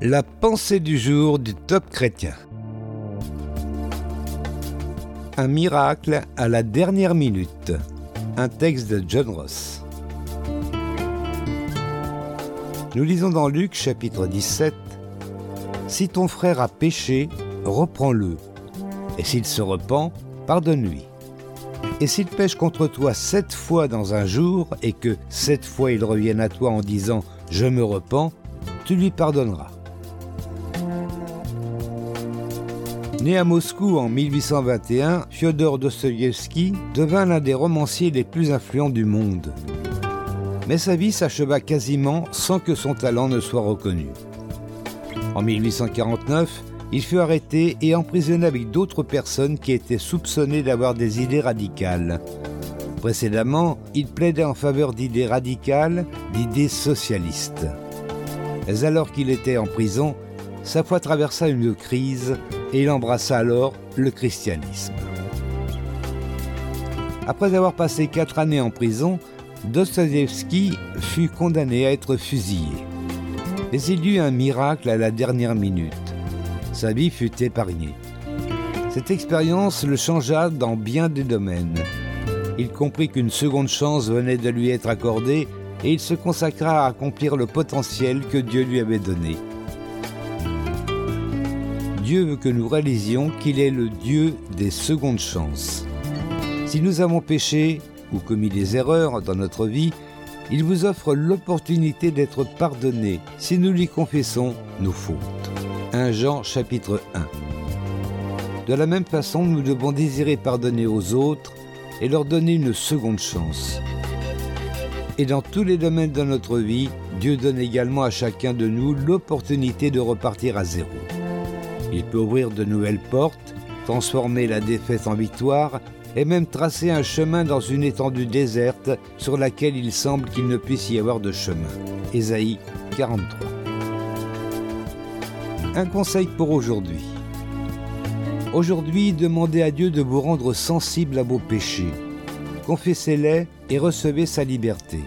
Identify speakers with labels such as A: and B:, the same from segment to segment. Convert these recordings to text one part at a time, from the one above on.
A: La pensée du jour du top chrétien. Un miracle à la dernière minute. Un texte de John Ross. Nous lisons dans Luc chapitre 17. Si ton frère a péché, reprends-le. Et s'il se repent, pardonne-lui. Et s'il pêche contre toi sept fois dans un jour, et que sept fois il revienne à toi en disant ⁇ Je me repens ⁇ tu lui pardonneras. Né à Moscou en 1821, Fyodor Dostoïevski devint l'un des romanciers les plus influents du monde. Mais sa vie s'acheva quasiment sans que son talent ne soit reconnu. En 1849, il fut arrêté et emprisonné avec d'autres personnes qui étaient soupçonnées d'avoir des idées radicales. Précédemment, il plaidait en faveur d'idées radicales, d'idées socialistes. Mais alors qu'il était en prison, sa foi traversa une crise et il embrassa alors le christianisme. Après avoir passé quatre années en prison, Dostoevsky fut condamné à être fusillé. Mais il eut un miracle à la dernière minute. Sa vie fut épargnée. Cette expérience le changea dans bien des domaines. Il comprit qu'une seconde chance venait de lui être accordée et il se consacra à accomplir le potentiel que Dieu lui avait donné. Dieu veut que nous réalisions qu'il est le Dieu des secondes chances. Si nous avons péché ou commis des erreurs dans notre vie, il vous offre l'opportunité d'être pardonné si nous lui confessons nos fautes. 1 Jean chapitre 1 De la même façon, nous devons désirer pardonner aux autres et leur donner une seconde chance. Et dans tous les domaines de notre vie, Dieu donne également à chacun de nous l'opportunité de repartir à zéro. Il peut ouvrir de nouvelles portes, transformer la défaite en victoire et même tracer un chemin dans une étendue déserte sur laquelle il semble qu'il ne puisse y avoir de chemin. Ésaïe 43. Un conseil pour aujourd'hui. Aujourd'hui, demandez à Dieu de vous rendre sensible à vos péchés. Confessez-les et recevez sa liberté.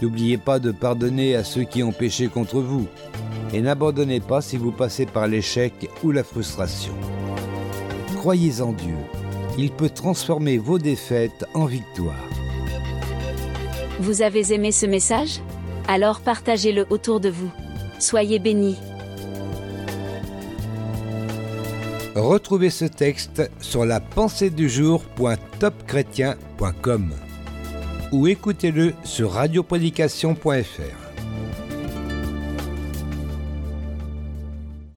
A: N'oubliez pas de pardonner à ceux qui ont péché contre vous et n'abandonnez pas si vous passez par l'échec ou la frustration. Croyez en Dieu, il peut transformer vos défaites en victoires.
B: Vous avez aimé ce message? Alors partagez-le autour de vous. Soyez bénis.
A: Retrouvez ce texte sur la pensée du jour.topchrétien.com ou écoutez-le sur radioprédication.fr.